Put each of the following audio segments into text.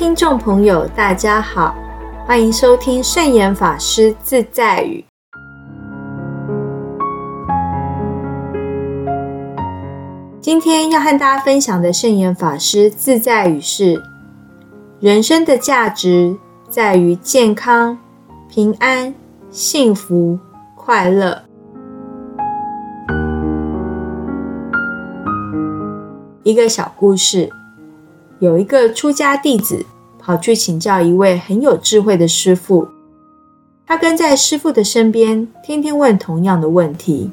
听众朋友，大家好，欢迎收听圣严法师自在语。今天要和大家分享的圣严法师自在语是：人生的价值在于健康、平安、幸福、快乐。一个小故事。有一个出家弟子跑去请教一位很有智慧的师傅，他跟在师傅的身边，天天问同样的问题：“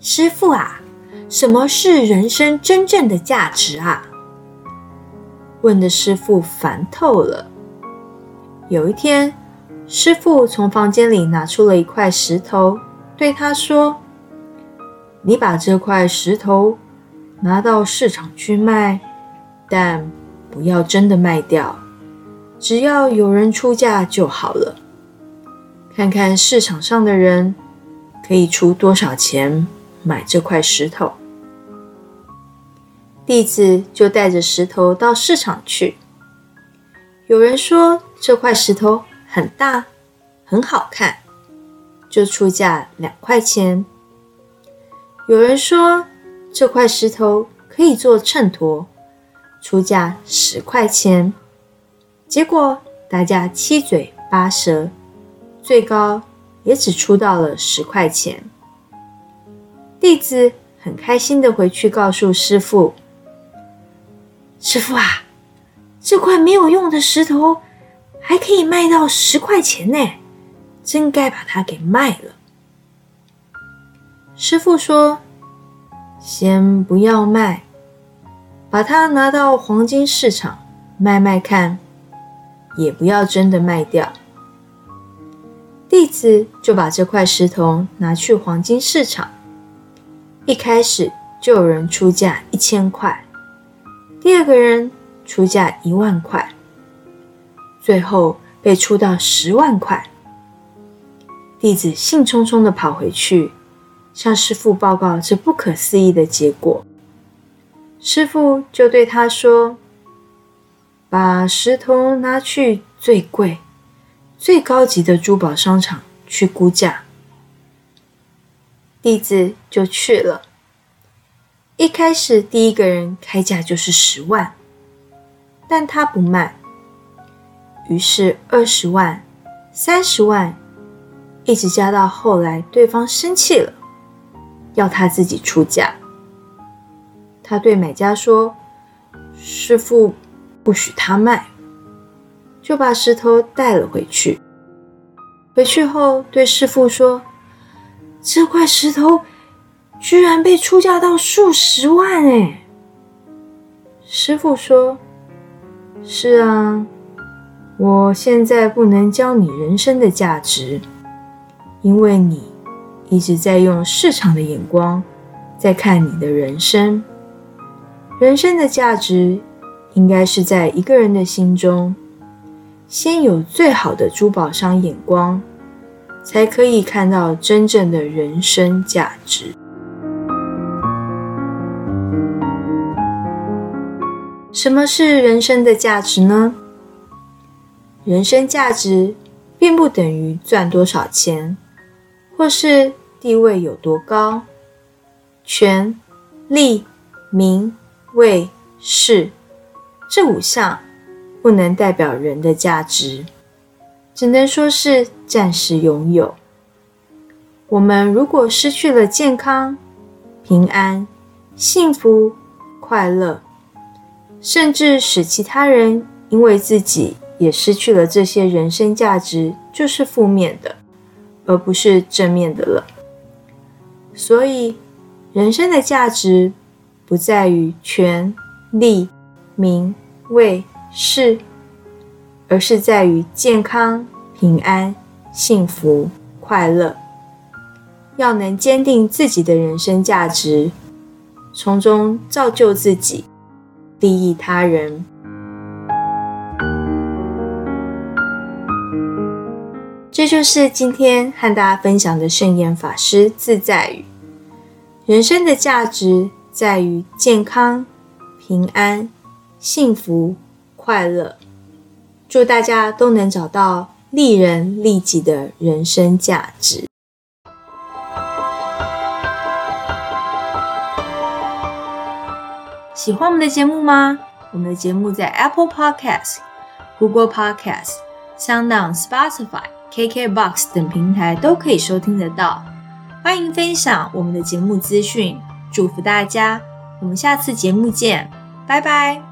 师傅啊，什么是人生真正的价值啊？”问的师傅烦透了。有一天，师傅从房间里拿出了一块石头，对他说：“你把这块石头拿到市场去卖。”但不要真的卖掉，只要有人出价就好了。看看市场上的人可以出多少钱买这块石头。弟子就带着石头到市场去。有人说这块石头很大，很好看，就出价两块钱。有人说这块石头可以做秤砣。出价十块钱，结果大家七嘴八舌，最高也只出到了十块钱。弟子很开心的回去告诉师傅：“师傅啊，这块没有用的石头还可以卖到十块钱呢，真该把它给卖了。”师傅说：“先不要卖。”把它拿到黄金市场卖卖看，也不要真的卖掉。弟子就把这块石头拿去黄金市场，一开始就有人出价一千块，第二个人出价一万块，最后被出到十万块。弟子兴冲冲的跑回去，向师傅报告这不可思议的结果。师傅就对他说：“把石头拿去最贵、最高级的珠宝商场去估价。”弟子就去了。一开始，第一个人开价就是十万，但他不卖。于是二十万、三十万，一直加到后来，对方生气了，要他自己出价。他对买家说：“师傅不许他卖。”就把石头带了回去。回去后对师傅说：“这块石头居然被出价到数十万！”哎，师傅说：“是啊，我现在不能教你人生的价值，因为你一直在用市场的眼光在看你的人生。”人生的价值，应该是在一个人的心中，先有最好的珠宝商眼光，才可以看到真正的人生价值。什么是人生的价值呢？人生价值并不等于赚多少钱，或是地位有多高，权、利、名。位势这五项不能代表人的价值，只能说是暂时拥有。我们如果失去了健康、平安、幸福、快乐，甚至使其他人因为自己也失去了这些人生价值，就是负面的，而不是正面的了。所以，人生的价值。不在于权力、名位势，而是在于健康、平安、幸福、快乐。要能坚定自己的人生价值，从中造就自己，利益他人。这就是今天和大家分享的圣严法师自在语：人生的价值。在于健康、平安、幸福、快乐。祝大家都能找到利人利己的人生价值。喜欢我们的节目吗？我们的节目在 Apple Podcast、Google Podcast、SoundOn、Spotify、KKBox 等平台都可以收听得到。欢迎分享我们的节目资讯，祝福大家！我们下次节目见，拜拜。